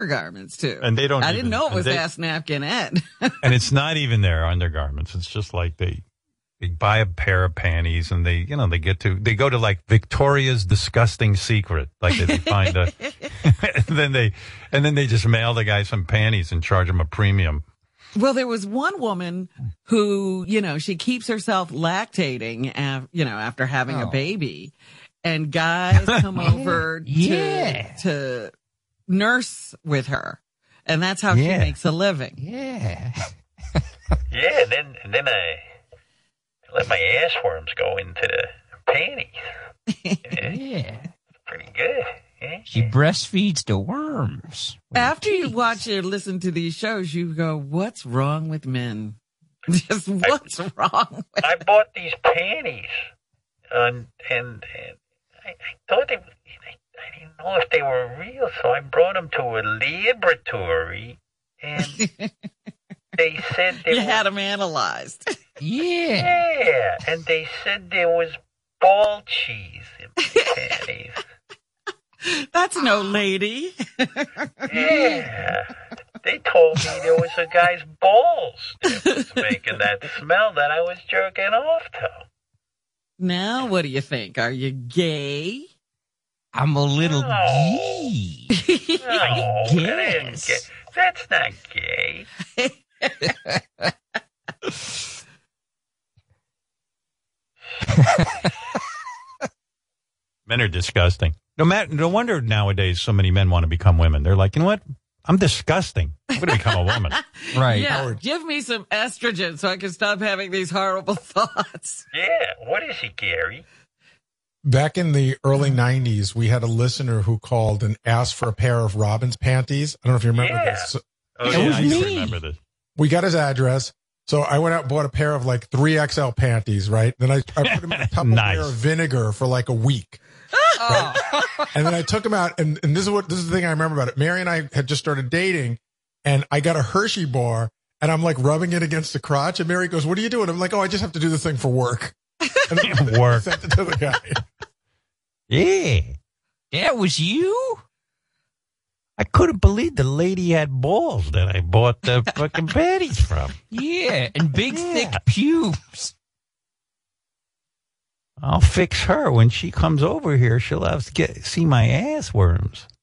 undergarments too. And they don't I even- didn't know it was they- ass napkin Ed. and it's not even their undergarments. It's just like they they buy a pair of panties and they you know they get to they go to like Victoria's disgusting secret like they find a and then they and then they just mail the guy some panties and charge him a premium. Well, there was one woman who, you know, she keeps herself lactating, af- you know, after having a Oh. baby, and guys come over to Yeah. to nurse with her, and that's how Yeah. she makes a living. Yeah. Yeah, and then and then I let my ass worms go into the panties. Yeah, Yeah. pretty good. Yeah. She breastfeeds the worms. After you watch or listen to these shows, you go, "What's wrong with men? Just what's wrong?" With I bought these panties, and and, and I, I thought they. I, I didn't know if they were real, so I brought them to a laboratory, and they said they you were had them analyzed. Yeah. Yeah, and they said there was ball cheese in my panties. That's no lady. Yeah. They told me there was a guy's balls that was making that smell that I was jerking off to. now, what do you think? Are you gay? I'm a little No. gee. No, that guess. That's not gay. Men are disgusting. No matter, no wonder nowadays so many men want to become women. They're like, you know what? I'm disgusting. I'm going to become a woman. Right. Yeah, give me some estrogen so I can stop having these horrible thoughts. Yeah, what is he, Gary? Back in the early mm-hmm. 90s, we had a listener who called and asked for a pair of Robin's panties. I don't know if you remember Yeah. this. So Oh, It yeah, was I me. remember this. we got his address. So I went out and bought a pair of like 3XL panties, right? Then I, I put them in a Tupperware Nice. of vinegar for like a week. Oh. And then I took them out, and, and this is what this is the thing I remember about it. Mary and I had just started dating, and I got a Hershey bar, and I'm like rubbing it against the crotch, and Mary goes, "What are you doing?" I'm like, "Oh, I just have to do this thing for work." And I Work. sent it to the guy. Yeah. That was you? I couldn't believe the lady had balls that I bought the fucking panties from. Yeah. And big, Yeah. thick pubes. I'll fix her when she comes over here. She'll have to get see my ass worms.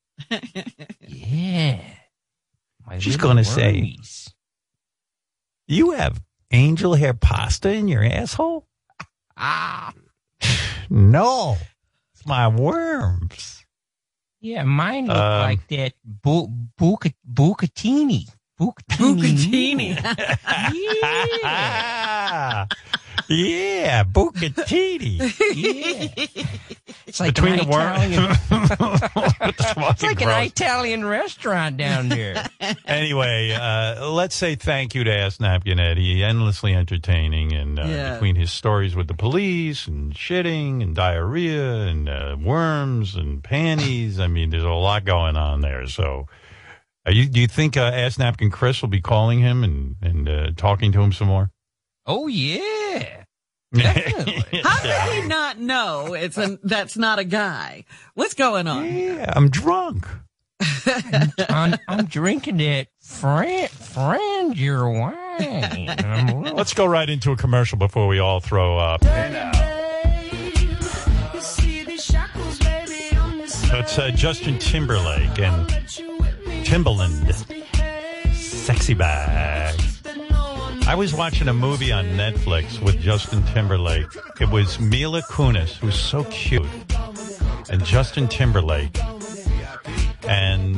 Yeah. My She's gonna say- You have angel hair pasta in your asshole? Ah. No, my worms. Yeah, mine look Um, like that bu- buca- bucatini. Bucatini. Bucatini. yeah. yeah, bucatini. Yeah. It's like Between an the worms. Italian, it's like an Italian restaurant down there. anyway, uh, let's say thank you to Ask Napkin Eddie. Endlessly entertaining, and uh, Yeah. between his stories with the police and shitting and diarrhea and uh, worms and panties, I mean, there's a lot going on there. So, you, do you think uh, Ask Napkin Chris will be calling him and and uh, talking to him some more? Oh yeah. Definitely. How did he not know it's a, that's not a guy? What's going on? yeah, I'm drunk. I'm, I'm drinking that Fran Franger wine. I'm a Let's go right into a commercial before we all throw up. It's uh, Justin Timberlake and Timbaland. SexyBack. I was watching a movie on Netflix with Justin Timberlake. It was Mila Kunis, who's so cute, and Justin Timberlake. And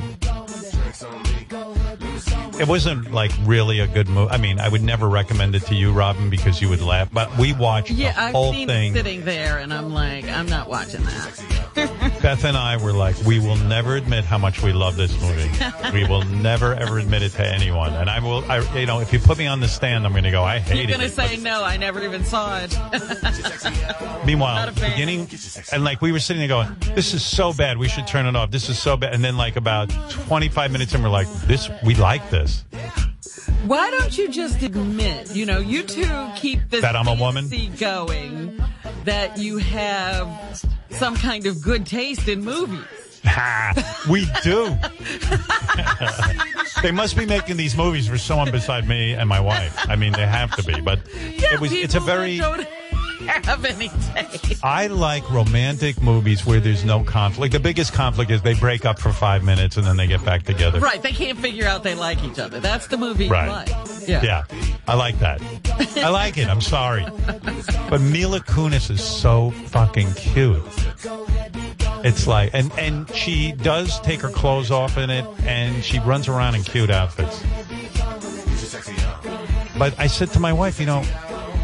it wasn't like really a good movie. I mean, I would never recommend it to you, Robin, because you would laugh. But we watched Yeah, the I've whole seen thing. it sitting there, and I'm like, I'm not watching that. Beth and I were like, we will never admit how much we love this movie. we will never ever admit it to anyone. And I will, I, you know, if you put me on the stand, I'm going to go, I hate You're gonna it. say no. I never even saw it. Meanwhile, beginning, and like we were sitting there going, this is so bad. We should turn it off. This is so bad. And then like about 25 minutes in, we're like, this, we like this. Why don't you just admit, you know, you two keep this That I'm a woman? going that you have some kind of good taste in movies. Ha, we do. they must be making these movies for someone beside me and my wife. I mean, they have to be. But it was. It's a very. have any taste. I like romantic movies where there's no conflict. The biggest conflict is they break up for five minutes and then they get back together. Right, they can't figure out they like each other. That's the movie you Right. like. Yeah. Yeah, I like that. I like it. I'm sorry, but Mila Kunis is so fucking cute. It's like, and and she does take her clothes off in it, and she runs around in cute outfits. But I said to my wife, you know,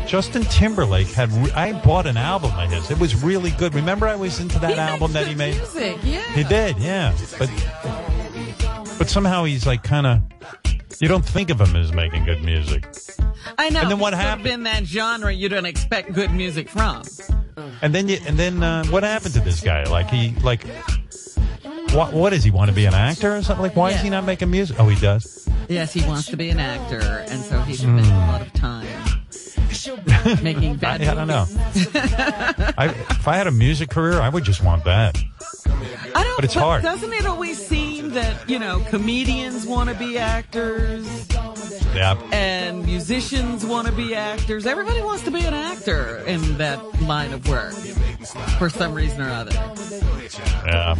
Justin Timberlake had. Re- I bought an album of his. It was really good. Remember, I was into that He album that he made. Music, yeah. He did, yeah. But but somehow he's like kind of. You don't think of him as making good music. I know. And then what It's sort of happened? In that genre you don't expect good music from. And then you, and then uh, what happened to this guy? Like he like what what does he want to be an actor or something? Like why is he not making music? Oh, he does. Yes, he wants to be an actor, and so he spent a lot of time making I, bad I don't know. I, if I had a music career, I would just want that. I don't, But it's hard. Doesn't it always seem that, you know, comedians want to be actors Yeah. and musicians want to be actors? Everybody wants to be an actor in that line of work for some reason or other. Yeah.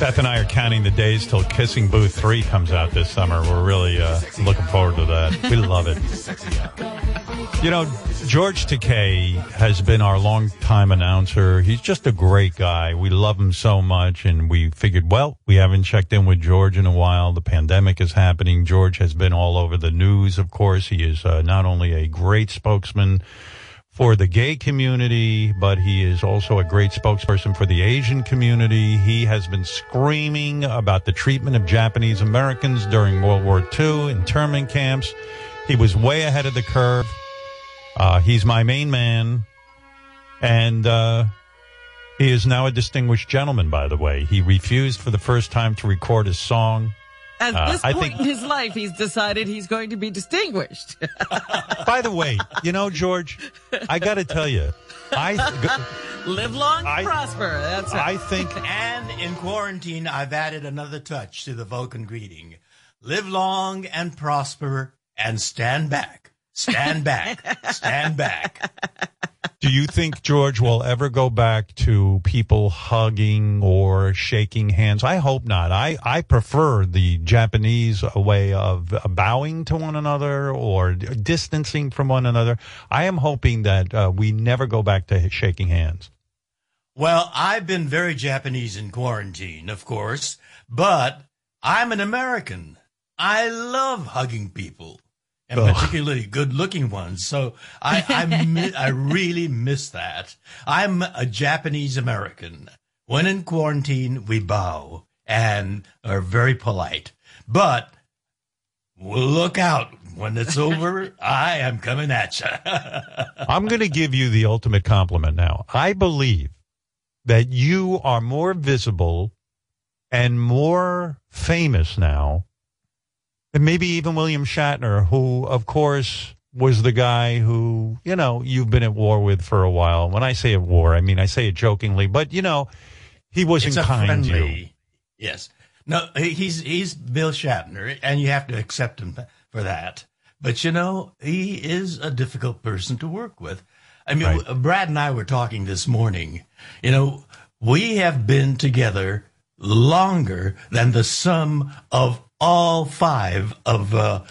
Beth and I are counting the days till Kissing Booth 3 comes out this summer. We're really uh, looking forward to that. We love it. You know, George Takei has been our longtime announcer. He's just a great guy. We love him so much, and we figured, well, we haven't checked in with George in a while. The pandemic is happening. George has been all over the news, of course. He is uh, not only a great spokesman for the gay community, but he is also a great spokesperson for the Asian community. He has been screaming about the treatment of Japanese Americans during World War II internment camps. He was way ahead of the curve. Uh, he's my main man. And uh, he is now a distinguished gentleman, by the way. He refused for the first time to record his song. At Uh, this I point think- in his life, he's decided he's going to be distinguished. By the way, you know, George, I got to tell you, I, Live long, I- and prosper. That's right. I think And in quarantine, I've added another touch to the Vulcan greeting. Live long and prosper and stand back. Stand back. stand back. Do you think George will ever go back to people hugging or shaking hands? I hope not. I, I prefer the Japanese way of bowing to one another or distancing from one another. I am hoping that uh, we never go back to shaking hands. Well, I've been very Japanese in quarantine, of course, but I'm an American. I love hugging people. And Ugh. particularly good-looking ones. So I, I, mi- I really miss that. I'm a Japanese American. When in quarantine, we bow and are very polite. But look out. When it's over, I am coming at you. I'm going to give you the ultimate compliment now. I believe that you are more visible and more famous now than maybe even William Shatner, who, of course, was the guy who, you know, you've been at war with for a while. When I say at war, I mean, I say it jokingly, but, you know, he wasn't kind to you. Yes. No, he's he's Bill Shatner, and you have to accept him for that. But you know, he is a difficult person to work with. I mean, Right. Brad and I were talking this morning. You know, we have been together longer than the sum of all five of uh,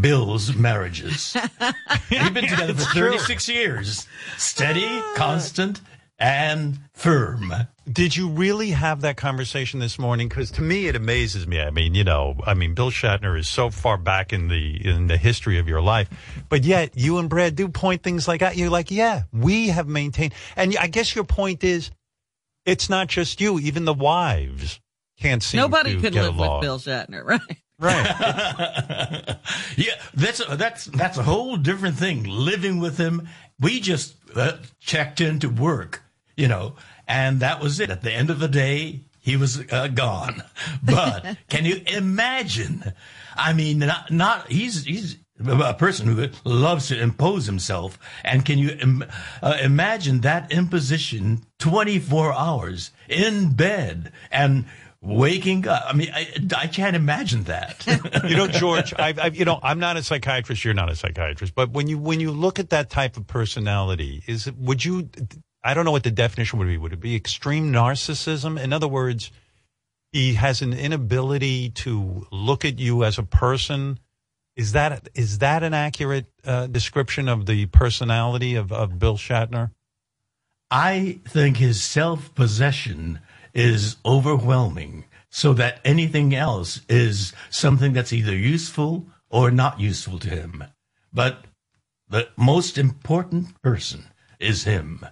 Bill's marriages. We've been together for 36 years. Steady, constant, and firm. Did you really have that conversation this morning? Because to me, it amazes me. I mean, you know, I mean, Bill Shatner is so far back in the in the history of your life, but yet you and Brad do point things like that. You're like, yeah, we have maintained, and I guess your point is, it's not just you. Even the wives can't seem Nobody to could get live along. with Bill Shatner, right? right? yeah, that's that's that's a whole different thing. Living with him, we just uh, checked into work, you know, and that was it. At the end of the day, he was uh, gone. But can you imagine? I mean, not, not he's he's a person who loves to impose himself. And can you Im- uh, imagine that imposition 24 hours in bed and waking up? I mean, I, I can't imagine that. you know, George, I, I, you know, I'm not a psychiatrist. You're not a psychiatrist, but when you when you look at that type of personality, is would you? I don't know what the definition would be. Would it be extreme narcissism? In other words, he has an inability to look at you as a person. Is that is that an accurate uh, description of the personality of, of Bill Shatner? I think his self possession is overwhelming, so that anything else is something that's either useful or not useful to him. But the most important person is him.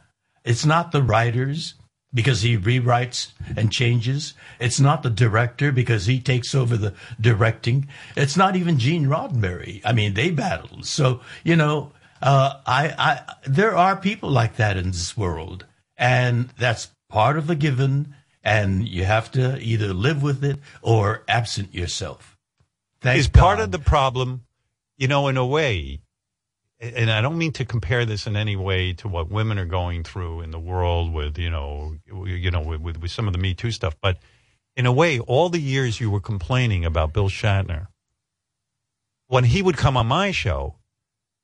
It's not the writers because he rewrites and changes. It's not the director because he takes over the directing. It's not even Gene Roddenberry. I mean, they battled. So, you know, uh, I, I, there are people like that in this world and that's part of the given and you have to either live with it or absent yourself. Thank is part of the problem, you know, in a way, and I don't mean to compare this in any way to what women are going through in the world with, you know, you know, with, with, with some of the Me Too stuff, but in a way, all the years you were complaining about Bill Shatner, when he would come on my show,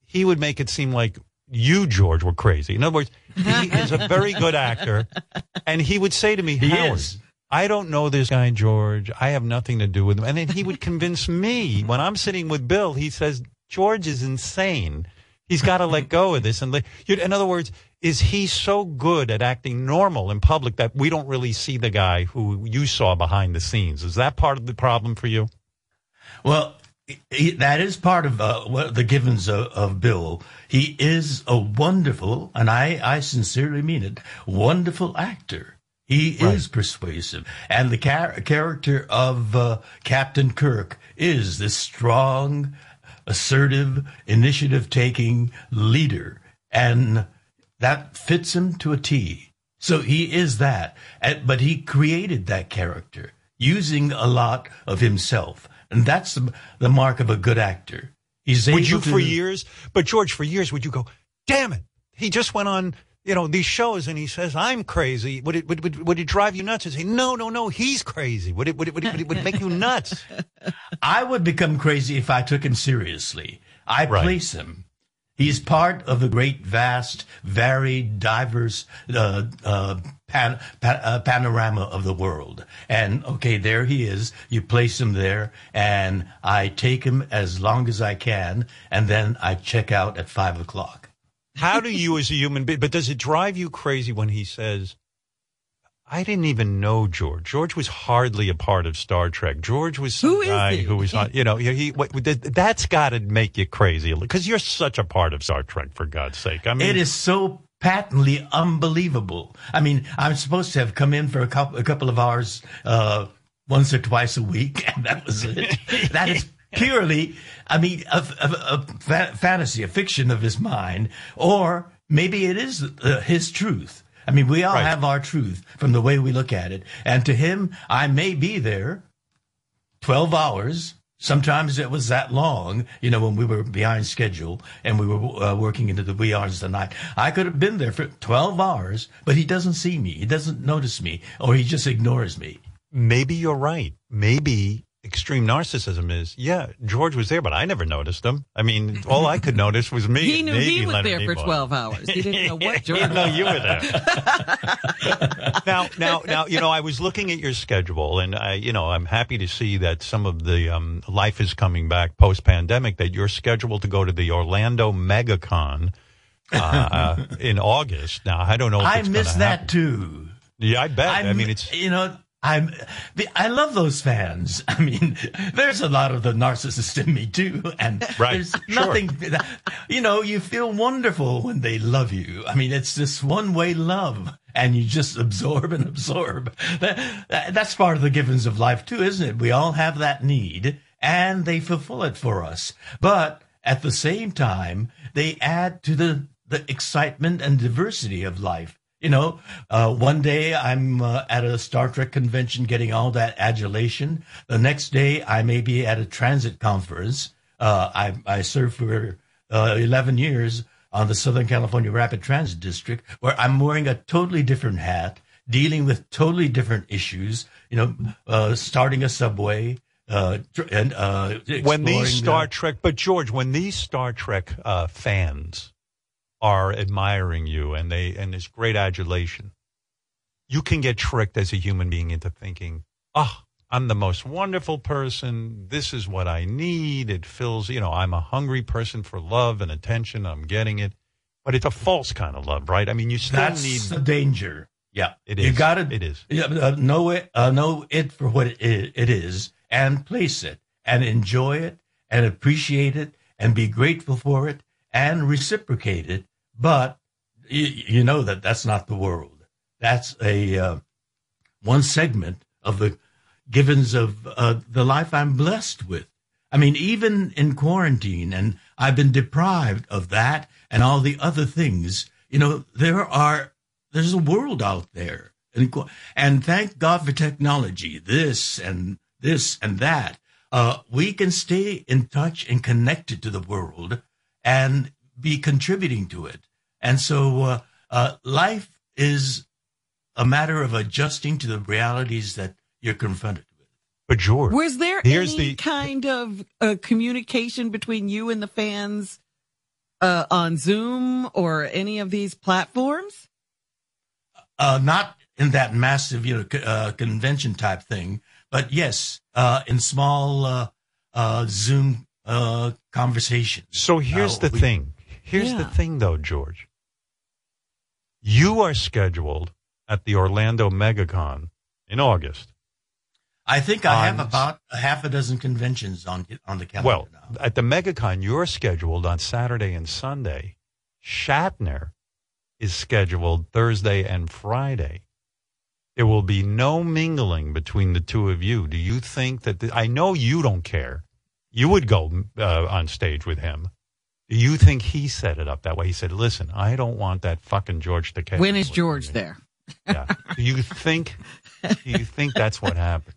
he would make it seem like you, George, were crazy. In other words, he is a very good actor, and he would say to me, He Howard, is. I don't know this guy, George. I have nothing to do with him. And then he would convince me when I'm sitting with Bill, he says, George is insane. He's got to let go of this. And let, in other words, is he so good at acting normal in public that we don't really see the guy who you saw behind the scenes? Is that part of the problem for you? Well, he, that is part of uh, the givens of, of Bill. He is a wonderful, and I, I sincerely mean it, wonderful actor. He is persuasive, and the char- character of uh, Captain Kirk is this strong, assertive, initiative-taking leader, and that fits him to a T. So he is that, but he created that character using a lot of himself, and that's the, the mark of a good actor. He's able Would you, to, for years, but George, for years, would you go, damn it, he just went on, you know, these shows and he says, I'm crazy. Would it, would, would, would it drive you nuts and say, no, no, no, he's crazy? Would it, would it, would it, would it, would it make you nuts? I would become crazy if I took him seriously. I Right. place him. He's part of the great, vast, varied, diverse uh, uh, pan, pa- uh, panorama of the world. And okay, there he is. You place him there, and I take him as long as I can, and then I check out at five o'clock. How do you as a human being, but does it drive you crazy when he says, I didn't even know George. George was hardly a part of Star Trek. George was some Who guy who was on, you know, he, he what, that's got to make you crazy because you're such a part of Star Trek, for God's sake. I mean, It is so patently unbelievable. I mean, I'm supposed to have come in for a couple, a couple of hours uh, once or twice a week, and that was it. that is purely, I mean, a, a, a fa- fantasy, a fiction of his mind, or maybe it is uh, his truth. I mean, we all Right. have our truth from the way we look at it. And to him, I may be there 12 hours. Sometimes it was that long, you know, when we were behind schedule and we were uh, working into the wee hours of the night. I could have been there for 12 hours, but he doesn't see me. He doesn't notice me or he just ignores me. maybe you're right. Maybe extreme narcissism is, yeah, George was there, but I never noticed him. I mean, all I could notice was me. He knew maybe he was Leonard there for 12 hours. He didn't know what he didn't know you were there. now, now, now, you know, I was looking at your schedule, and I, you know, I'm happy to see that some of the um, life is coming back post pandemic. That you're scheduled to go to the Orlando MegaCon uh, in August. Now, I don't know. If I it's miss that happen. too. Yeah, I bet. i I'm- mean, it's you know, I'm, I love those fans. I mean, there's a lot of the narcissist in me too, and Right, there's sure. nothing. You know, you feel wonderful when they love you. I mean, it's this one-way love, and you just absorb and absorb. That, that- that's part of the givens of life too, isn't it? We all have that need, and they fulfill it for us. But at the same time, they add to the the excitement and diversity of life. You know, uh, one day I'm uh, at a Star Trek convention getting all that adulation. The next day I may be at a transit conference Uh, I, I served for uh, 11 years on the Southern California Rapid Transit District, where I'm wearing a totally different hat, dealing with totally different issues. You know, uh, starting a subway, uh, and uh, when these Star the- Trek, but George, when these Star Trek uh, fans are admiring you and they and there's great adulation, you can get tricked as a human being into thinking, "Oh, I'm the most wonderful person. This is what I need. It fills, you know, I'm a hungry person for love and attention. I'm getting it." But it's a false kind of love, right? I mean, you still That's need the danger. Yeah, it is You is. got to. It is. Yeah, uh, know it. Uh, know it for what it is, it is, and place it, and enjoy it, and appreciate it, and be grateful for it, and reciprocate it. But you, you know that that's not the world. That's a uh, one segment of the givens of uh, the life I'm blessed with. I mean, even in quarantine, and I've been deprived of that and all the other things. You know, there are there's a world out there, and and thank God for technology. This and this and that. Uh, we can stay in touch and connected to the world and be contributing to it. And so, uh, uh, life is a matter of adjusting to the realities that you're confronted with. But George, Was there Here's any the- kind of uh, communication between you and the fans uh, on Zoom or any of these platforms? uh, not in that massive, you know, co- uh, convention type thing, but yes, uh, in small uh, uh, Zoom uh, conversations. So here's Uh, the we- thing. Here's the thing, though, George. You are scheduled at the Orlando MegaCon in August. I think I have about a half a dozen conventions on on the calendar Well, now. at the MegaCon, you're scheduled on Saturday and Sunday. Shatner is scheduled Thursday and Friday. There will be no mingling between the two of you. Do you think that? The, I know you don't care. You would go uh, on stage with him. Do you think he set it up that way? He said, "Listen, I don't want that fucking George Takei." When is George me." there? Yeah. Do you think? do you think that's what happened?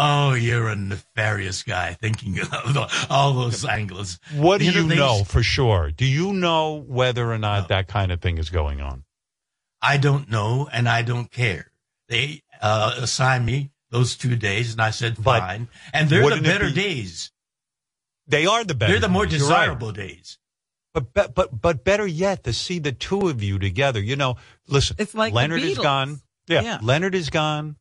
Oh, you're a nefarious guy thinking of all those angles. What do You know, know for sure? Do you know whether or not that kind of thing is going on? I don't know, and I don't care. They uh, assigned me those two days, and I said But fine. And they're the better be- days. They are the better. They're the more days. You're right. desirable days. But, but but but better yet, to see the two of you together. You know, listen. It's like Leonard is gone. Yeah, Yeah. Leonard is gone.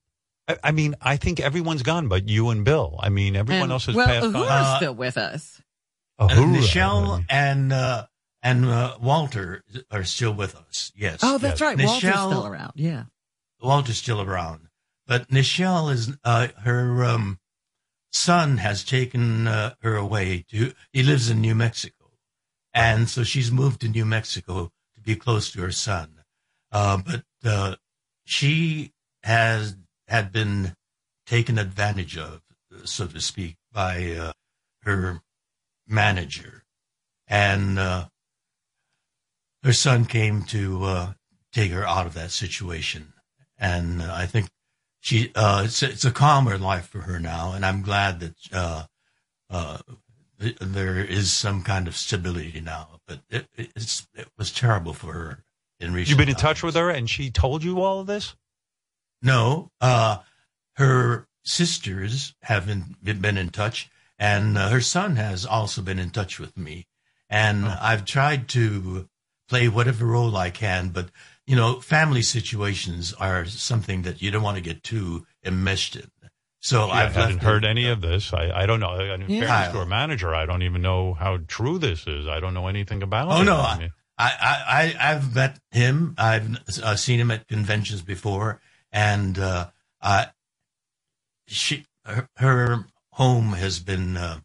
I, I mean, I think everyone's gone, but you and Bill. I mean, everyone And- else has well, passed Uhura's on. Uh, still with us. And Uhura. Nichelle and uh, and uh, Walter are still with us. Yes. Oh, that's yes. right. Walter's Nichelle- still around. Yeah. Walter's still around, but Nichelle is uh, her um, son has taken uh, her away to. He lives in New Mexico, and so she's moved to New Mexico to be close to her son. Uh, but uh, she has had been taken advantage of, so to speak, by uh, her manager, and uh, her son came to uh, take her out of that situation and uh, I think she uh, it's, it's a calmer life for her now, and I'm glad that uh, uh, there is some kind of stability now. But it, it's it was terrible for her in recent. You've been in times. touch with her, and she told you all of this. No, uh, her sisters haven't been, been in touch, and uh, her son has also been in touch with me. And Oh. I've tried to play whatever role I can, but you know, family situations are something that you don't want to get too enmeshed in. So I I've haven't heard it- any of this. I, I don't know. In Yeah. fairness to our manager, I don't even know how true this is. I don't know anything about Oh it. no, I mean, I, I, I I've met him. I've uh, seen him at conventions before, and uh, I, she, her, her home has been uh,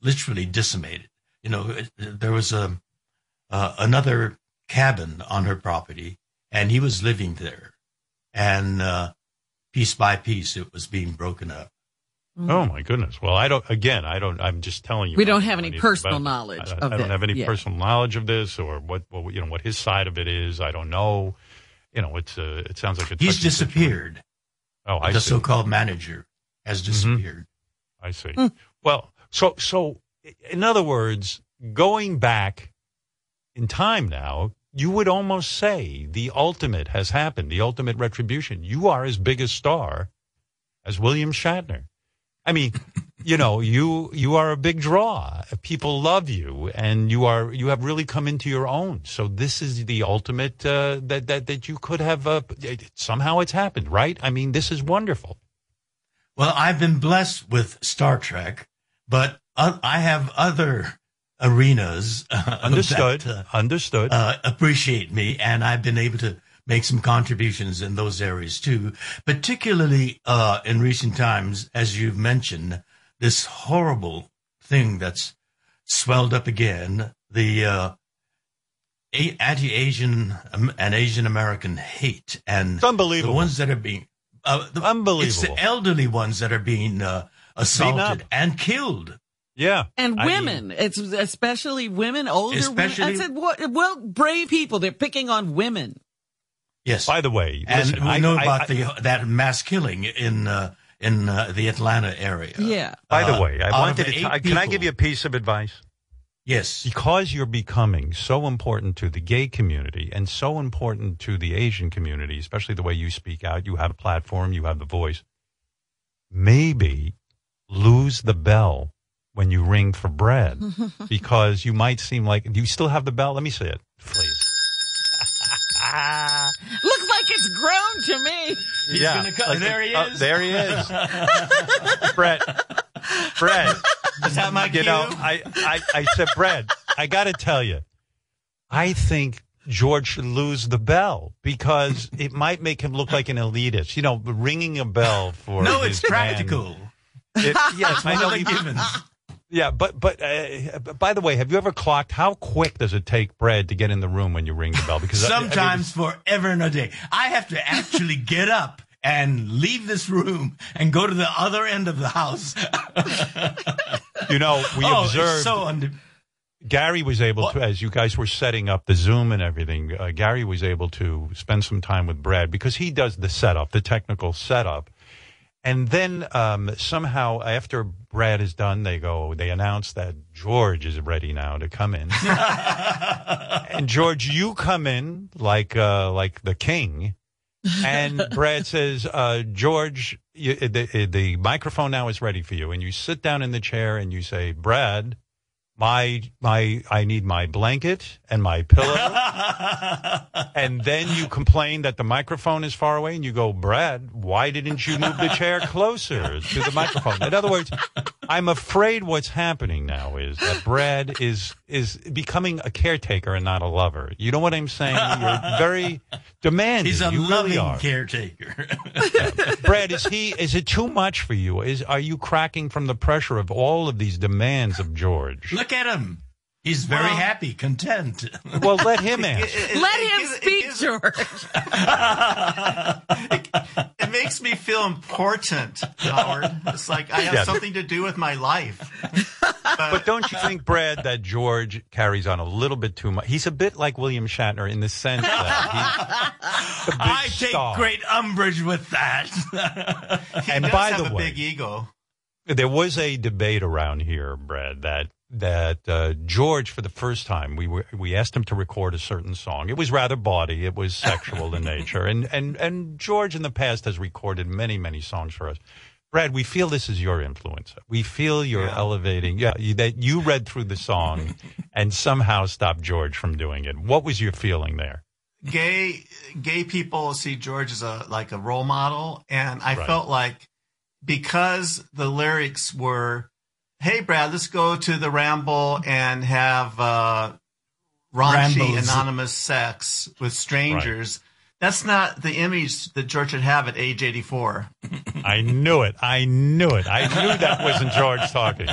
literally decimated. You know, there was a uh, another cabin on her property, and he was living there, and uh, piece by piece, it was being broken up. Oh my goodness. Well, I don't. Again, I don't. I'm just telling you. We don't have any personal about knowledge I, of I don't have any Yeah. personal knowledge of this or what, what you know what his side of it is. I don't know. You know, it's uh, it sounds like a He's touchy situation. disappeared. Oh, I the see. so-called manager has disappeared. I see. Hmm. Well, So, so in other words, going back in time now, you would almost say the ultimate has happened, the ultimate retribution. You are as big a star as William Shatner. I mean, you know, you you are a big draw. People love you, and you are you have really come into your own. So this is the ultimate uh, that that that you could have. Uh, somehow it's happened, right? I mean, this is wonderful. Well, I've been blessed with Star Trek, but uh, I have other arenas. uh, Understood. that, Understood. uh, uh, appreciate me, and I've been able to make some contributions in those areas too. Particularly uh, in recent times, as you've mentioned, this horrible thing that's swelled up again the uh, anti-Asian um, and Asian American hate, and It's unbelievable. the ones that are being uh, the, It's the elderly ones that are being uh, assaulted and killed. Yeah. And I mean, women, it's especially women, older Especially- women. I said, what, well, brave people, they're picking on women. Yes. by the way, and we I- know I- about I- the that mass killing in uh, in uh, the Atlanta area. Yeah. By the Uh, way, I wanted to. eight T- can I give you a piece of advice? Yes. Because you're becoming so important to the gay community and so important to the Asian community, especially the way you speak out. You have a platform, you have the voice. Maybe lose the bell when you ring for bread because you might seem like. You still have the bell? Let me see it, please. Looks like it's grown to me. He's gonna cut- there he uh, is. there he is. Brett. Brett. Is that my you cue? know, I, I, I said, Brett, I got to tell you, I think George should lose the bell because it might make him look like an elitist. You know, ringing a bell for no, his it's man. practical. It, yes, I One know. of the you- givens. Yeah, but but uh, by the way, have you ever clocked how quick does it take Brad to get in the room when you ring the bell? Because I- I mean, Sometimes forever and a day. I have to actually get up and leave this room and go to the other end of the house. you know, we oh, observed. so under. Gary was able to, as you guys were setting up the Zoom and everything, uh, Gary was able to spend some time with Brad because he does the setup, the technical setup. And then um, somehow, after Brad is done, they go, they announce that George is ready now to come in. and George, you come in like uh, like the king. and Brad says, uh, George, you, the, the microphone now is ready for you. And you sit down in the chair and you say, Brad, my my I need my blanket and my pillow. and then you complain that the microphone is far away and you go, Brad, why didn't you move the chair closer to the microphone? In other words, I'm afraid what's happening now is that Brad is is becoming a caretaker and not a lover. You know what I'm saying? You're very demanding. He's a you loving really are. caretaker. Brad, is he is it too much for you? Is are you cracking from the pressure of all of these demands of George? Look at him. He's very Well- happy, content. Well, let him answer. It- it- Let it him gives- it speak, gives- George. it makes me feel important, Howard. It's like I have Yeah. something to do with my life. But don't you think, Brad, that George carries on a little bit too much? He's a bit like William Shatner in the sense that he's a big I take star. great umbrage with that. He And does by have the a way- big ego. There was a debate around here, Brad, that that uh, George, for the first time, we were we asked him to record a certain song. It was rather bawdy. It was sexual in nature, and and and George in the past has recorded many many songs for us. Brad, we feel this is your influence. We feel you're Yeah. elevating. Yeah, you, that you read through the song and somehow stopped George from doing it. What was your feeling there? Gay gay people see George as a like a role model, and I Right. felt like because the lyrics were, "Hey Brad, let's go to the Ramble and have uh, raunchy Rambles. anonymous sex with strangers." That's not the image that George should have at age 84. I knew it. I knew it. I knew that wasn't George talking.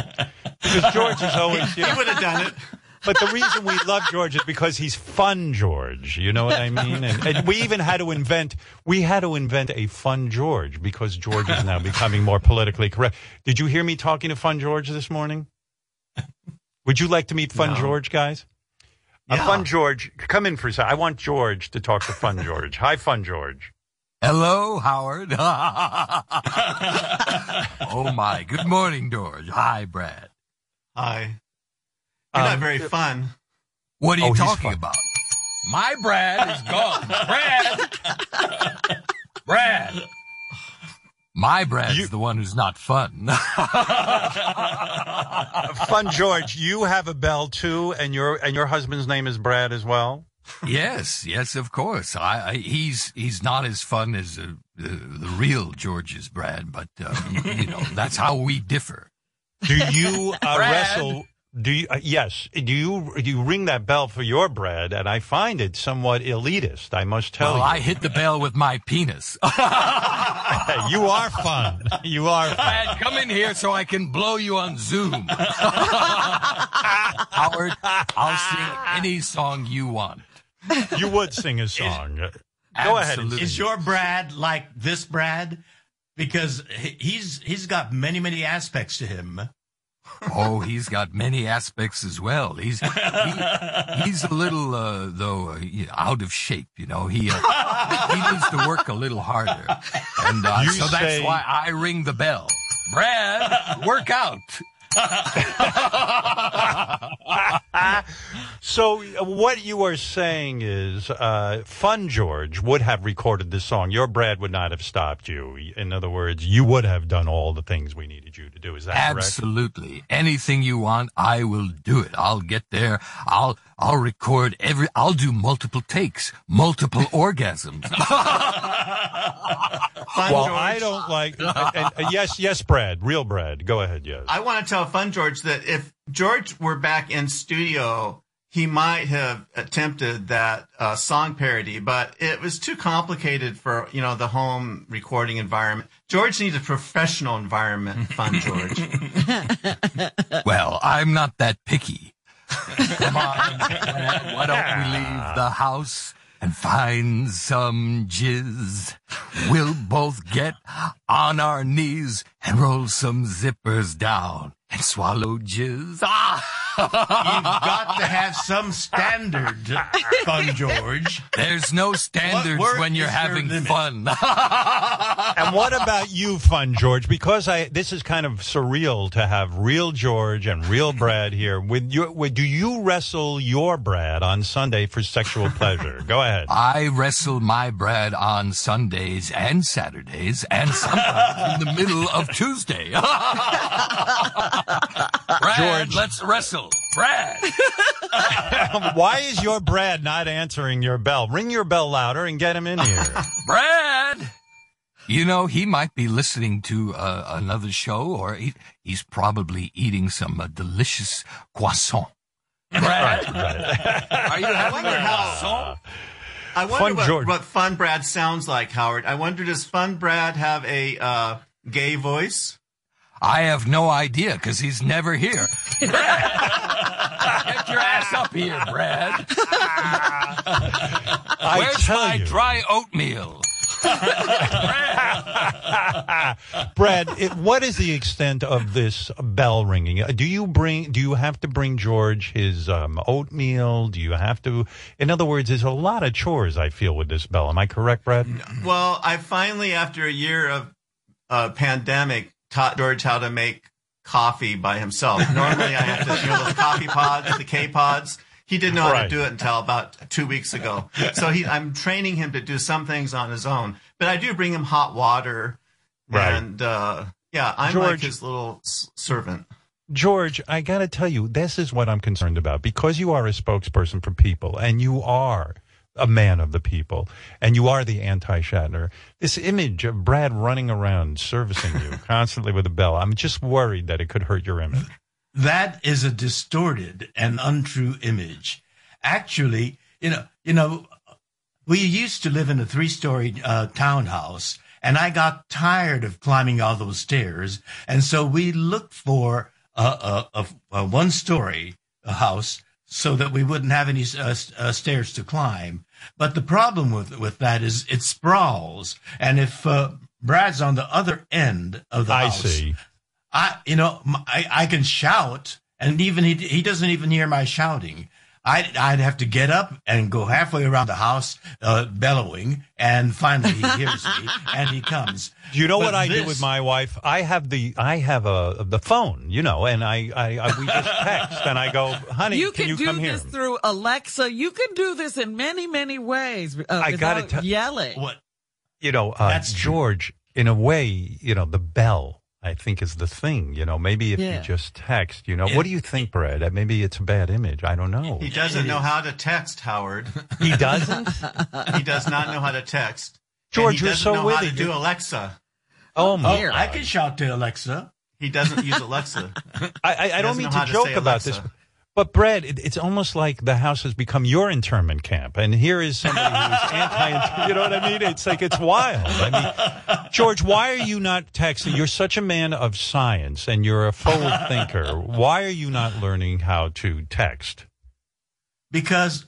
Because George is always, you He would have done it. But the reason we love George is because he's fun George. You know what I mean? And, and we even had to invent, we had to invent a fun George because George is now becoming more politically correct. Did you hear me talking to fun George this morning? Would you like to meet fun No. George, guys? A Yeah. fun George, come in for a second. I want George to talk to fun George. Hi, fun George. Hello, Howard. oh my. Good morning, George. Hi, Brad. Hi. You're not Um, very fun. What are you Oh, talking about? My Brad is gone. Brad! Brad! My Brad's You- the one who's not fun. Fun George, you have a bell too, and your and your husband's name is Brad as well. yes, yes, of course. I, I he's he's not as fun as uh, the, the real George's Brad, but um, you know that's how we differ. Do you uh, wrestle? Do you? Uh, yes. Do you? Do you ring that bell for your Brad? And I find it somewhat elitist. I must tell Well, you. I hit the bell with my penis. you are fun. You are fun. Brad, come in here so I can blow you on Zoom. Howard, I'll sing any song you want. You would sing a song. Go ahead. Is your Brad like this Brad? Because he's he's got many many aspects to him. Oh, he's got many aspects as well. He's he, he's a little uh, though uh, out of shape. You know, he uh, he needs to work a little harder, and uh, so that's why I ring the bell. Brad, work out. So what you are saying is, uh, Fun George would have recorded this song. Your Brad would not have stopped you. In other words, you would have done all the things we needed you to do. Is that correct? Absolutely. Anything you want, I will do it. I'll get there. I'll I'll record every I'll do multiple takes, multiple orgasms. Fun Well, George. I don't like. and, and, yes, yes, Brad, real Brad. Go ahead. Yes. I want to tell Fun George that if George were back in studio, he might have attempted that uh, song parody, but it was too complicated for you know the home recording environment. George needs a professional environment. Fun George. well, I'm not that picky. Come on, why don't we leave the house and find some jizz? We'll both get on our knees and roll some zippers down and swallow jizz. Ah! You've got to have some standard, Fun George. There's no standards when you're having limit? fun. and what about you, Fun George? Because I this is kind of surreal to have real George and real Brad here. With your, with, do you wrestle your Brad on Sunday for sexual pleasure? Go ahead. I wrestle my Brad on Sundays and Saturdays and sometimes in the middle of Tuesday. Brad, George. let's wrestle. Brad. Why is your Brad not answering your bell? Ring your bell louder and get him in here. Brad. You know, he might be listening to uh, another show or he, he's probably eating some uh, delicious croissant. Brad, are you having a wonder how- croissant? I wonder Fun what, what Fun Brad sounds like, Howard. I wonder does Fun Brad have a uh, gay voice? I have no idea because he's never here. Brad, get your ass up here, Brad. I Where's tell my you, dry oatmeal? Brad. It, what is the extent of this bell ringing? Uh, Do you bring? Do you have to bring George his um, oatmeal? Do you have to? In other words, there's a lot of chores. I feel with this bell. Am I correct, Brad? Well, I finally, after a year of uh, pandemic, taught George how to make coffee by himself. Normally, I have to, you know, those coffee pods, the K pods. He didn't know how Right. to do it until about two weeks ago. So he, I'm training him to do some things on his own. But I do bring him hot water, Right. and uh, yeah, I'm like his little servant. George, I got to tell you, this is what I'm concerned about because you are a spokesperson for people and you are a man of the people and you are the anti Shatner. This image of Brad running around servicing you constantly with a bell, I'm just worried that it could hurt your image. That is a distorted and untrue image. Actually, you know, you know, we used to live in a three-story uh, townhouse, and I got tired of climbing all those stairs, and so we looked for a, a, a, a one-story house so that we wouldn't have any uh, uh, stairs to climb. But the problem with with that is it sprawls, and if uh, Brad's on the other end of the I house, see. I, you know, I, I can shout, and even he, he doesn't even hear my shouting. I'd, I'd have to get up and go halfway around the house, uh, bellowing, and finally he hears me and he comes. Do you know But what I do with my wife? I have the I have a the phone, you know, and I I, I we just text and I go, honey, You can, can, you do come here? this through Alexa. You can do this in many, many ways. Uh, I gotta without tell- yelling. What? you know, uh, That's true. George. In a way, you know, the bell. I think is the thing. You know, maybe if Yeah. you just text, you know, Yeah. what do you think, Brad? Maybe it's a bad image. I don't know. He doesn't know how to text, Howard. He doesn't. He does not know how to text. George, and he you're so know how witty. to do Alexa. oh my! Oh, I can shout to Alexa. He doesn't use Alexa. I, I, I don't mean to how to joke say about this, Alexa. But Brad, it, it's almost like the house has become your internment camp, and here is somebody who's anti. You know what I mean? It's like it's wild. I mean, George, why are you not texting? You're such a man of science, and you're a forward thinker. Why are you not learning how to text? because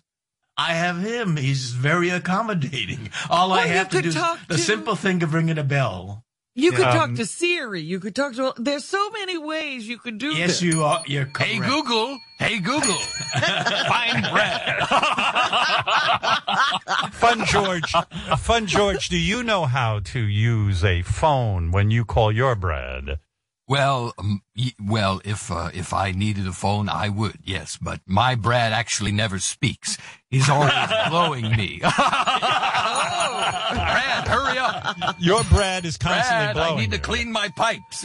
I have him. He's very accommodating. All Well, I have to could do is talk the simple thing of ringing a bell. You could Yeah. talk Um, to Siri. You could talk to. There's so many ways you could do Yes, this. you are. You're correct. Hey Google, hey Google, find Brad. Fun George, Fun George, do you know how to use a phone when you call your Brad? Well, um, well, if uh, if I needed a phone, I would. Yes, but my Brad actually never speaks. He's always blowing me. Brad, hurry up! Your Brad is constantly Brad, blowing. I need to clean my pipes.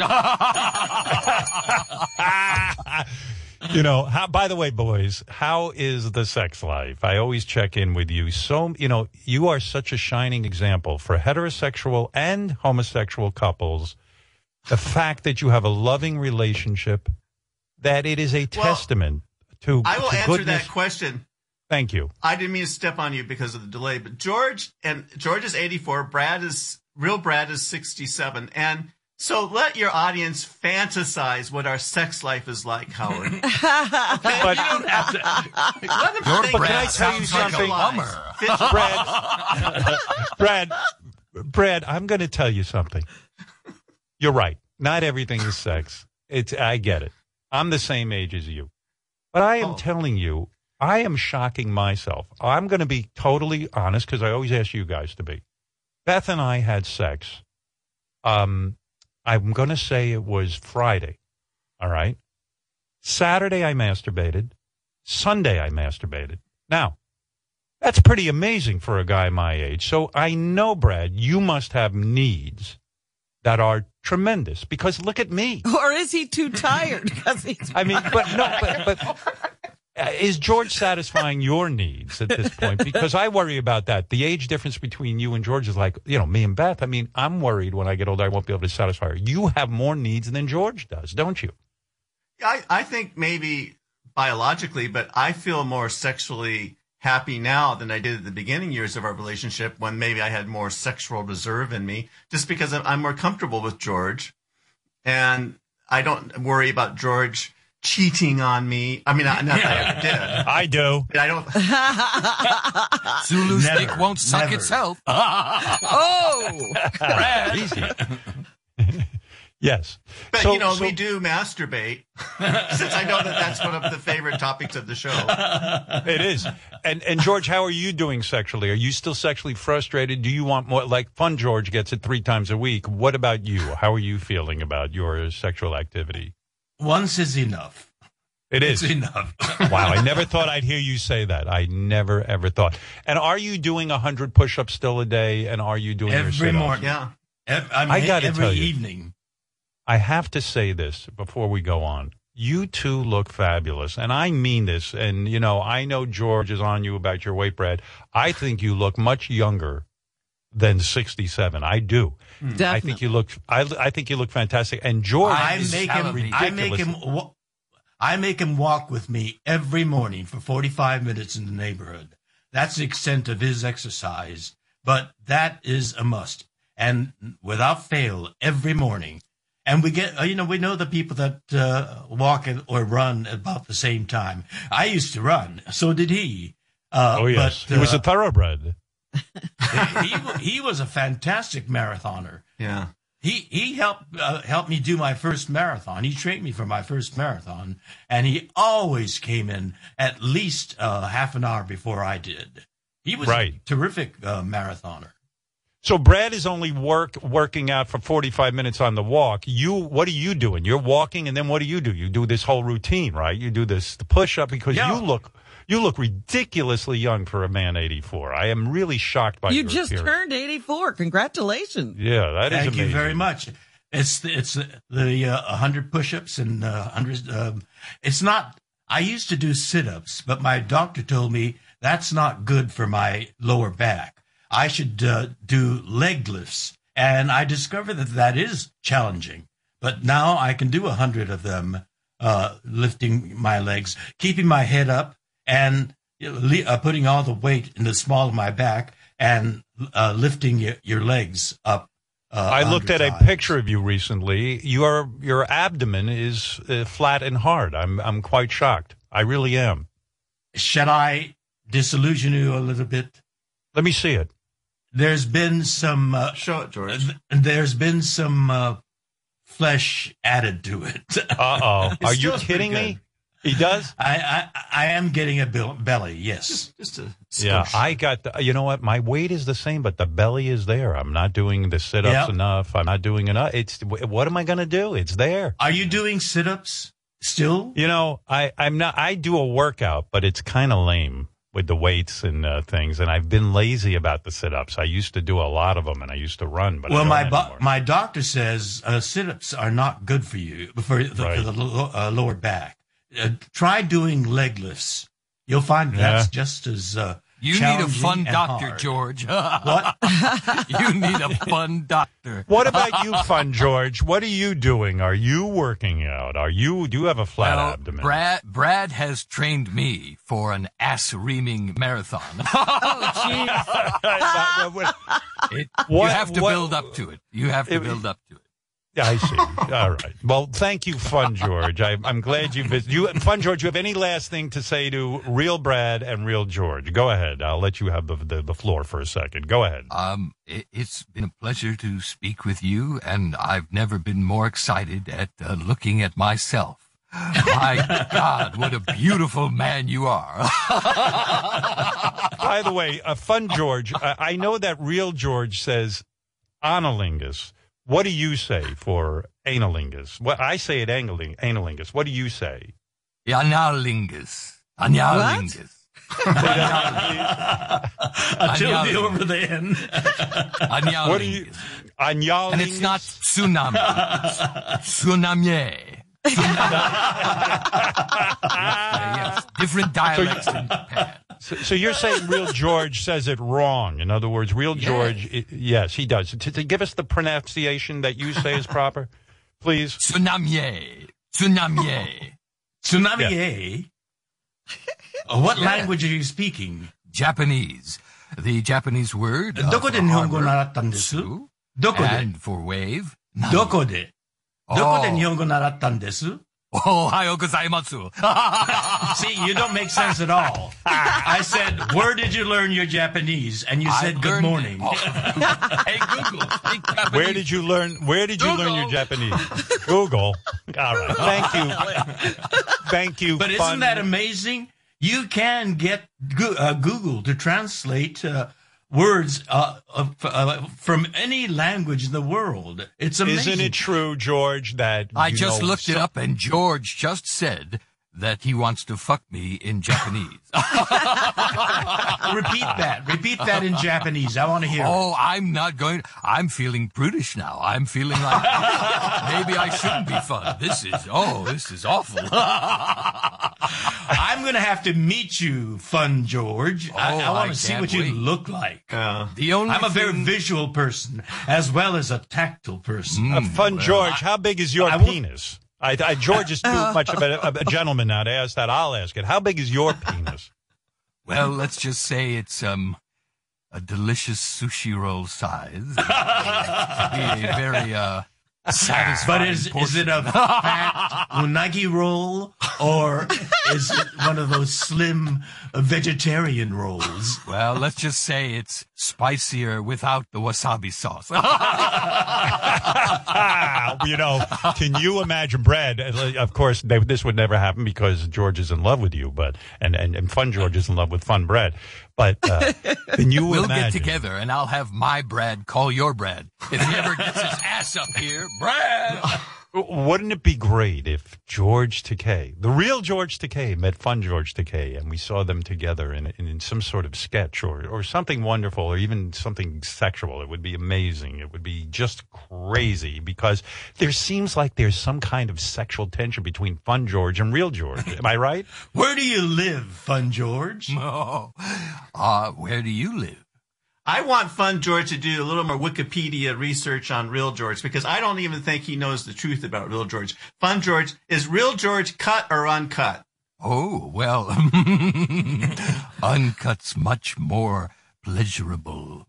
you know, how, by the way, boys, how is the sex life? I always check in with you. So, you know, you are such a shining example for heterosexual and homosexual couples. The fact that you have a loving relationship, that it is a testament to, I will to answer goodness. that question. Thank you. I didn't mean to step on you because of the delay, but George and George is 84. Brad is real. Brad is 67, and so let your audience fantasize what our sex life is like, Howard. Okay? But- you don't have to. Let them Your think But can I Brad tell you sounds like a something? bummer. Fit- Brad, Brad, Brad, I'm going to tell you something. You're right. Not everything is sex. It's I get it. I'm the same age as you, but I am Oh. telling you, I am shocking myself. I'm going to be totally honest because I always ask you guys to be. Beth and I had sex. Um, I'm going to say it was Friday. All right. Saturday I masturbated. Sunday I masturbated. Now, that's pretty amazing for a guy my age. So I know, Brad, you must have needs that are tremendous because look at me. Or is he too tired? Because he's. I mean, but no, but, but uh, is George satisfying your needs at this point? Because I worry about that. The age difference between you and George is like, you know, me and Beth. I mean, I'm worried when I get older, I won't be able to satisfy her. You have more needs than George does, don't you? I, I think maybe biologically, but I feel more sexually happy now than I did at the beginning years of our relationship when maybe I had more sexual reserve in me just because I'm- I'm more comfortable with George. And I don't worry about George cheating on me. I mean, not, not that I ever did. I do. But I don't. Zulu Never, stick won't suck never. itself. Oh, Brad. Easy. yes. But So- you know, so- we do masturbate since I know that that's one of the favorite topics of the show. It is. And and George, how are you doing sexually? Are you still sexually frustrated? Do you want more like fun George gets it 3 times a week. What about you? How are you feeling about your sexual activity? Once is enough. It It's enough. wow, I never thought I'd hear you say that. I never ever thought. And are you doing 100 push-ups still a day and are you doing your Every sit-ups? morning. Yeah. Ev- I, mean, I gotta every tell you. evening. I have to say this before we go on. You two look fabulous, and I mean this. And you know, I know George is on you about your weight, Brad. I think you look much younger than sixty-seven. I do. Definitely. I think you look. I, I think you look fantastic. And George, I make him. salivating. I make him. ridiculous. wa- I make him walk with me every morning for forty-five minutes in the neighborhood. That's the extent of his exercise, but that is a must, and without fail, every morning. And we get, uh, you know, we know the people that uh, walk or run about the same time. I used to run, so did he. Uh, oh yes, but, he was uh, a thoroughbred. he, he was a fantastic marathoner. Yeah. he he helped uh, helped me do my first marathon. He trained me for my first marathon, and he always came in at least uh, half an hour before I did. He was Right. a terrific uh, marathoner. So Brad is only work working out for 45 minutes on the walk. You, what are you doing? You're walking, and then what do you do? You do this whole routine, right? You do this the push up because Yeah. you look you look ridiculously young for a man 84. I am really shocked by You your just appearance. turned 84. Congratulations. Yeah, that is Thank you very much. It's the, it's the, the uh, 100 push-ups and uh, 100 um, it's not I used to do sit-ups, but my doctor told me that's not good for my lower back. I should uh, do leg lifts, and I discovered that that is challenging. But now I can do a 100 of them uh, lifting my legs, keeping my head up and you know, le- uh, putting all the weight in the small of my back and uh, lifting your, your legs up uh, I looked at 100 a picture of you recently. Your your abdomen is uh, flat and hard. I'm I'm quite shocked. I really am. Shall I disillusion you a little bit? Let me see it. There's been some. Uh, Show it, George. th- there's been some uh, flesh added to it. Uh oh. Are you kidding me? He does. I, I I am getting a bil- belly. Yes. Just a Yeah, skosh. I got. The, you know what? My weight is the same, but the belly is there. I'm not doing the sit ups Yep. enough. I'm not doing enough. It's what am I going to do? It's there. Are you doing sit-ups still? You know, I I'm not. I do a workout, but it's kind of lame with the weights and uh, things. And I've been lazy about the sit ups. I used to do a lot of them, and I used to run. But I Well, don't my bo- my doctor says uh, sit-ups are not good for you for the, Right. for the lo- uh, lower back. Uh, try doing leg lifts. You'll find that's Yeah. just as uh, You need a fun doctor, hard. George. What? you need a fun doctor. What about you, Fun George? What are you doing? Are you working out? Are you? Do you have a flat Well, abdomen? Brad, Brad has trained me for an ass reaming marathon. Oh, it- you have to what- build up to it. You have to It- build up to it. I see. All right. Well, thank you, Fun George. I, I'm glad you visited. You, Fun George, you have any last thing to say to Real Brad and Real George? Go ahead. I'll let you have the, the, the floor for a second. Go ahead. Um, it, it's been a pleasure to speak with you, and I've never been more excited at uh, looking at myself. My God, what a beautiful man you are. By the way, uh, Fun George, I, I know that Real George says analingus. What do you say for analingus? Well, I say it analing- analingus. What do you say? Analingus. Analingus. Until the Anyali. over the end. Analingus. What do you? Anyalingus? And it's not tsunami. It's tsunami. yes, different dialects in Japan. So, so you're saying Real George says it wrong. In other words, Real George, i yes, he does. To, to give us the pronunciation that you say is proper, please. Tsunami. Tsunami. Tsunami, eh? Uh, what language are you speaking? Japanese. The Japanese word. of どこで日本語を harbor, 習ったんですtsu, どこで And for wave. どこでどこで Oh. 日本語習ったんです Oh, Ohayo gozaimasu. See, you don't make sense at all. I said, where did you learn your Japanese? And you said, good morning. Oh. hey, Google. Where did you learn? Where did you learn your Japanese? Google. All right. Thank you. Thank you. But fun. isn't that amazing? You can get uh, Google to translate. Uh, words uh, uh, from any language in the world. It's amazing. Isn't it true, George, that I you just know looked it up and George just said that he wants to fuck me in Japanese. Repeat that. Repeat that in Japanese. I want to hear. it. oh, I'm not going. I'm feeling prudish now. I'm feeling like maybe I shouldn't be fun. This is oh, this is awful. I'm going to have to meet you, Fun George. I, Oh, I want to see can't what you look like. Uh, The only I'm a very thing- visual person as well as a tactile person. Uh, fun, George. how big is your I won't- penis? I, I, George is too much of a, a gentleman now to ask that. I'll ask it. How big is your penis? Well, let's just say it's um a delicious sushi roll size. Be a very uh satisfying But is is it a fat unagi roll or is it one of those slim vegetarian rolls? Well, let's just say it's spicier without the wasabi sauce. You know, can you imagine Brad? uh, Of course, they, this would never happen because George is in love with you, but and and, and Fun George is in love with Fun Brad. But uh, can you we'll imagine? get together and I'll have my Brad call your Brad. If he ever gets his ass up here, Brad! Wouldn't it be great if George Takei, the real George Takei, met Fun George Takei, and we saw them together in, in, in some sort of sketch or, or something wonderful, or even something sexual? It would be amazing. It would be just crazy because there seems like there's some kind of sexual tension between Fun George and Real George. Am I right? Where do you live, Fun George? Oh, uh, where do you live? I want Fun George to do a little more Wikipedia research on Real George because I don't even think he knows the truth about Real George. Fun George, is Real George cut or uncut? Oh, well, uncut's much more pleasurable.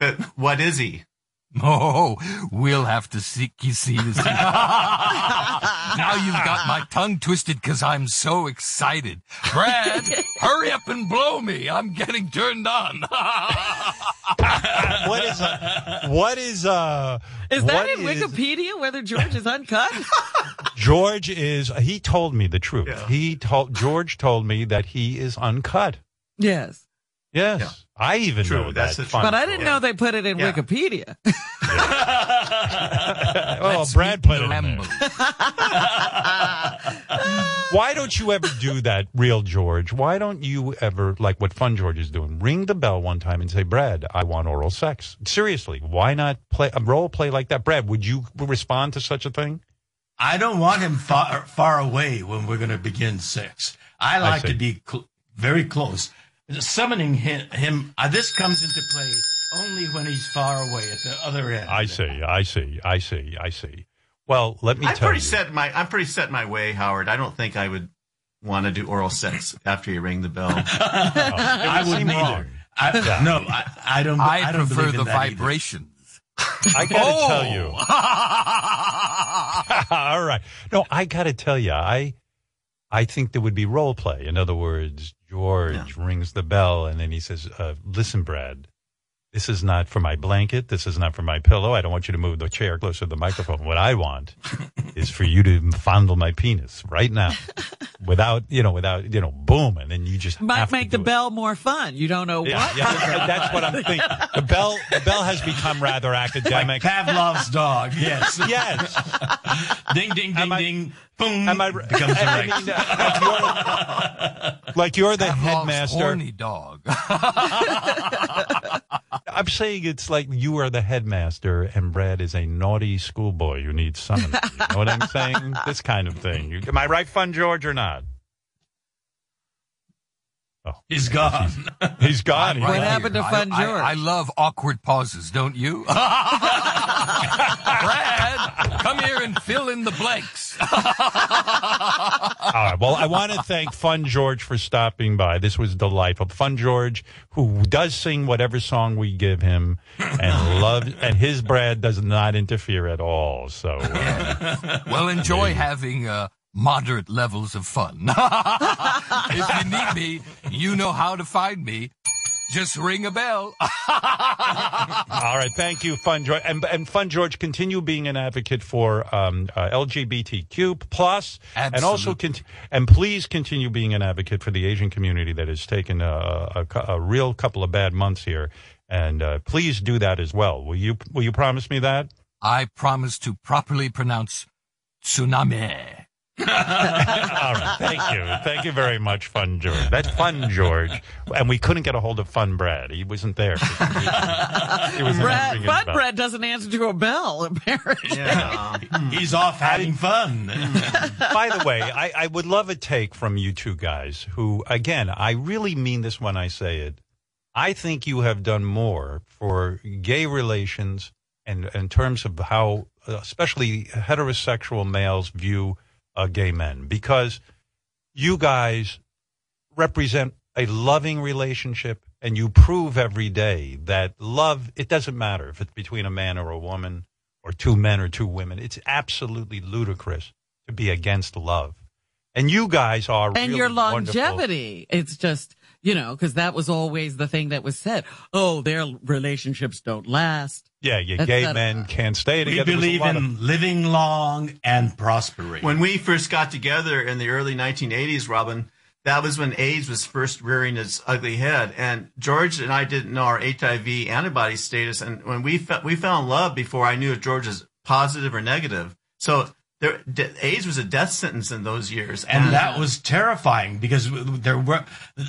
But what is he? Oh, we'll have to see, see this. now you've got my tongue twisted because I'm so excited. Brad, hurry up and blow me. I'm getting turned on. what is uh, what is uh Is that what in is- Wikipedia whether George is uncut? George is he told me the truth. Yeah. He told George told me that he is uncut. yes. Yes. Yeah. I even True, know that's that. the Fun But I didn't George. know they put it in Yeah. Wikipedia. Oh, Let's Brad put it in Lambo. there. Why don't you ever do that, real George? Why don't you ever, like what Fun George is doing, ring the bell one time and say, Brad, I want oral sex? Seriously, why not play a role play like that? Brad, would you respond to such a thing? I don't want him far far away when we're going to begin sex. I like see. to be cl- very close. Summoning him, him uh, this comes into play only when he's far away at the other end. I see, I see, I see, I see. Well, let me I'm tell pretty you. set my I'm pretty set my way, Howard. I don't think I would want to do oral sex after you ring the bell. I wouldn't wrong. either. I, No, I, I don't. I, I, don't prefer the that either. vibrations. I gotta tell you. All right. No, I got to tell you, I I think there would be role play. In other words, George rings the bell and then he says, uh, "Listen, Brad, this is not for my blanket. This is not for my pillow. I don't want you to move the chair closer to the microphone. What I want is for you to fondle my penis right now, without you know, without you know, boom, and then you just Might have to make the do it. bell more fun. You don't know Yeah, what. yeah, that's what I'm thinking. The bell, the bell has become rather academic. Pavlov's dog. Yes. Yes. ding ding ding I- ding. Boom. Am I, becomes I erect. mean, uh, like, you're, the headmaster. horny dog. I'm saying it's like you are the headmaster and Brad is a naughty schoolboy You need summoning. You know what I'm saying? This kind of thing. You- Am I right, Fun George, or not? Oh, He's gone. he's gone. What He's- happened to Fun I, George? I love awkward pauses, don't you? Brad, come here and fill in the blanks. All right. Well, I want to thank Fun George for stopping by. This was delightful. Fun George, who does sing whatever song we give him, and love, and his Brad does not interfere at all. So, uh, Well, enjoy having uh, moderate levels of fun. if you need me, you know how to find me. Just ring a bell. all right. Thank you, Fun George, and, and Fun George, continue being an advocate for um, uh, LGBTQ plus, and also con- and please continue being an advocate for the Asian community that has taken a, a, a real couple of bad months here. And uh, please do that as well. Will you? Will you promise me that? I promise to properly pronounce tsunami. All right. Thank you. Thank you very much, Fun George. That's Fun George. And we couldn't get a hold of Fun Brad. He wasn't there. He was Brad, Fun bell. Brad doesn't answer to a bell, apparently. Yeah. He's off having fun. By the way, I, I would love a take from you two guys who, again, I really mean this when I say it. I think you have done more for gay relations and in terms of how, uh, especially heterosexual males view uh, gay men, because you guys represent a loving relationship and you prove every day that love, it doesn't matter if it's between a man or a woman or two men or two women. It's absolutely ludicrous to be against love. And you guys are and really your wonderful. longevity. It's just, you know, because that was always the thing that was said. Oh, their relationships don't last. Yeah, you et gay cetera. men can't stay together. There was a believe in of- living long and prospering. When we first got together in the early 1980s, Robin, that was when AIDS was first rearing its ugly head, and George and I didn't know our HIV antibody status, and when we fe- we fell in love before I knew if George was positive or negative. So there, d- AIDS was a death sentence in those years, and that was terrifying because there were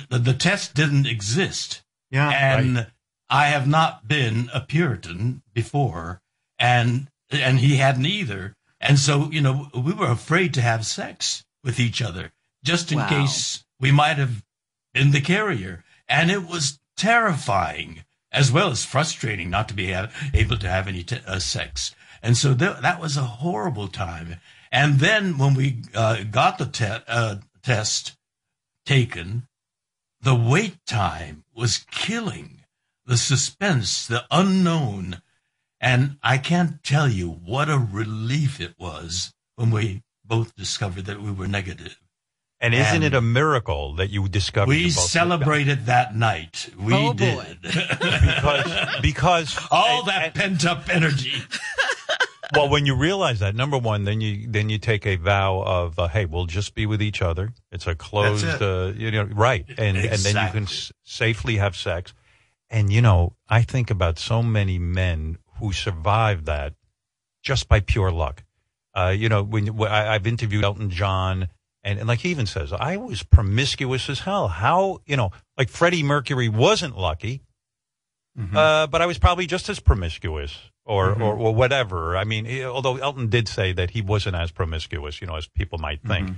the, the test didn't exist. yeah, and I have not been a Puritan before, and and he hadn't either, and so you know we were afraid to have sex with each other just in Wow. case we might have been the carrier, and it was terrifying as well as frustrating not to be ha- able to have any t- uh, sex, and so th- that was a horrible time. And then when we uh, got the te- uh, test taken, the wait time was killing the suspense, the unknown. And I can't tell you what a relief it was when we both discovered that we were negative. and isn't and it a miracle that you discovered you We both- celebrated that night. We Oh, boy. did. because because All and- that and- pent up energy. well when you realize that number one then you then you take a vow of uh, hey we'll just be with each other it's a closed it. uh, you know right and and then you can s- safely have sex and you know i think about so many men who survived that just by pure luck uh, you know when, when I, i've interviewed elton john and, and like he even says i was promiscuous as hell how you know like freddie mercury wasn't lucky uh, but I was probably just as promiscuous or, or, or whatever. I mean, eh, although Elton did say that he wasn't as promiscuous, you know, as people might think.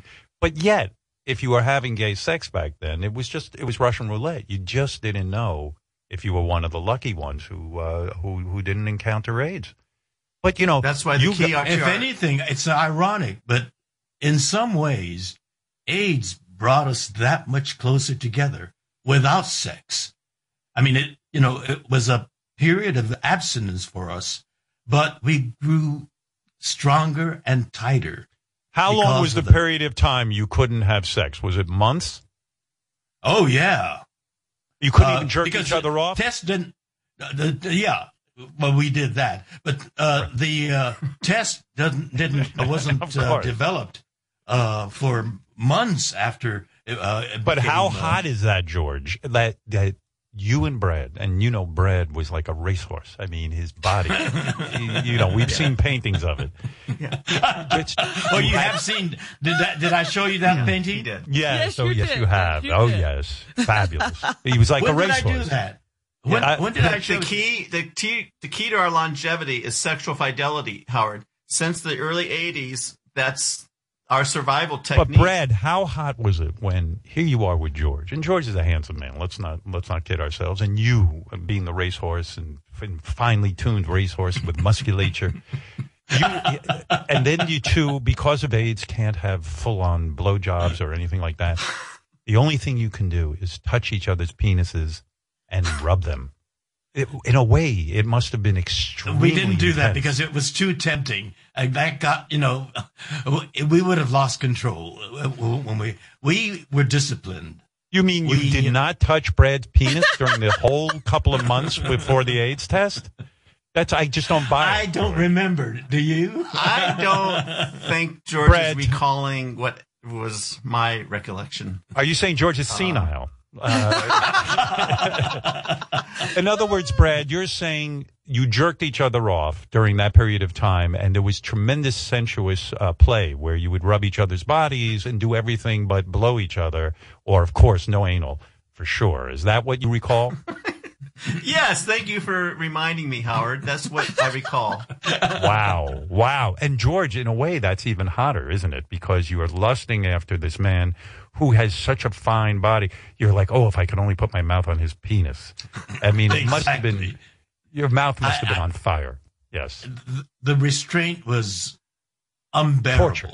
But yet, if you were having gay sex back then, it was just, it was Russian roulette. You just didn't know if you were one of the lucky ones who, uh, who, who didn't encounter AIDS. But, you know, That's why the you key got- are- if anything, it's ironic, but in some ways, AIDS brought us that much closer together without sex. I mean, it, you know, it was a period of abstinence for us, but we grew stronger and tighter. how long was the, the- period of time you couldn't have sex? Was it months? Oh, yeah. You couldn't Uh, even jerk each other off? Test didn't. Uh, the, the- yeah, well, we did that, but uh, the uh, test doesn't didn't wasn't uh, developed uh, for months after. Uh, But how hot is that, George? That that you and Brad, and you know, Brad was like a racehorse. I mean, his body. you, you know, we've seen paintings of it. It's- Oh, you have seen? Did that? Did I show you that painting? he did. Yeah. Yes, so oh, you yes, did. you have. You oh did. yes, fabulous. He was like when a did I racehorse. do that? When, I- when did I show the key, the key, the key to our longevity is sexual fidelity, Howard. Since the early '80s, that's our survival technique. But. Brad, how hot was it when here you are with George, and George is a handsome man. Let's not let's not kid ourselves. And you, being the racehorse and, and finely tuned racehorse with musculature, you, and then you two, because of AIDS, can't have full on blowjobs or anything like that. The only thing you can do is touch each other's penises and rub them. It, in a way, it must have been extremely. We didn't do that because it was too tempting. And that got, you know, we would have lost control when we we were disciplined. You mean you We- did not touch Brad's penis during the whole couple of months before the AIDS test? That's I just don't buy. I it. don't remember. Do you? I don't think George Brad. is recalling what was my recollection. Are you saying George is senile? Uh, in other words, Brad, you're saying you jerked each other off during that period of time, and there was tremendous sensuous uh, play where you would rub each other's bodies and do everything but blow each other, or of course, no anal for sure. Is that what you recall? Yes, thank you for reminding me, Howard. That's what I recall. wow, wow. And George, in a way, that's even hotter, isn't it? Because you are lusting after this man who has such a fine body. You're like, oh, if I could only put my mouth on his penis. I mean, it must have been, your mouth must have I- been on fire. Yes. The restraint was unbearable. Torture.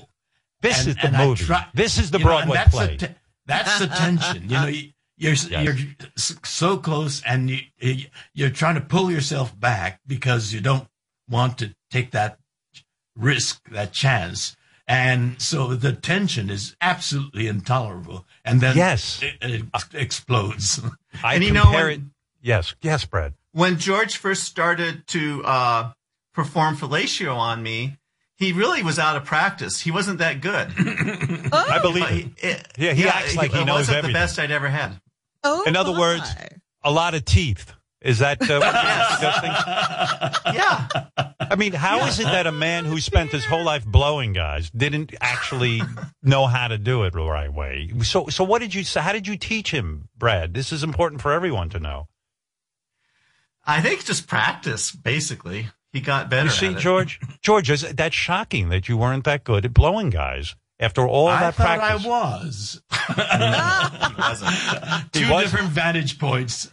This And- is the movie. try- this is the you know, Broadway that's play. Te- that's the tension. You know, you- you're you're so close, and you- you're trying to pull yourself back because you don't want to take that risk, that chance. And so the tension is absolutely intolerable. And then Yes. it, it explodes. I And you know compare when- it. Yes, yes, Brad. when George first started to uh, perform fellatio on me, he really was out of practice. He wasn't that good. I believe it. he, it- Yeah, he acts like he it knows wasn't everything. the best I'd ever had. Oh, In other my. words, a lot of teeth. Is that uh, what you're suggesting? Yeah. I mean, how is it that a man who spent his whole life blowing guys didn't actually know how to do it the right way? So, so what did you? So how did you teach him, Brad? This is important for everyone to know. I think just practice, basically. He got better You see, at it. George, George, is, that's shocking that you weren't that good at blowing guys after all I that practice. I was. He wasn't. Two was- different vantage points.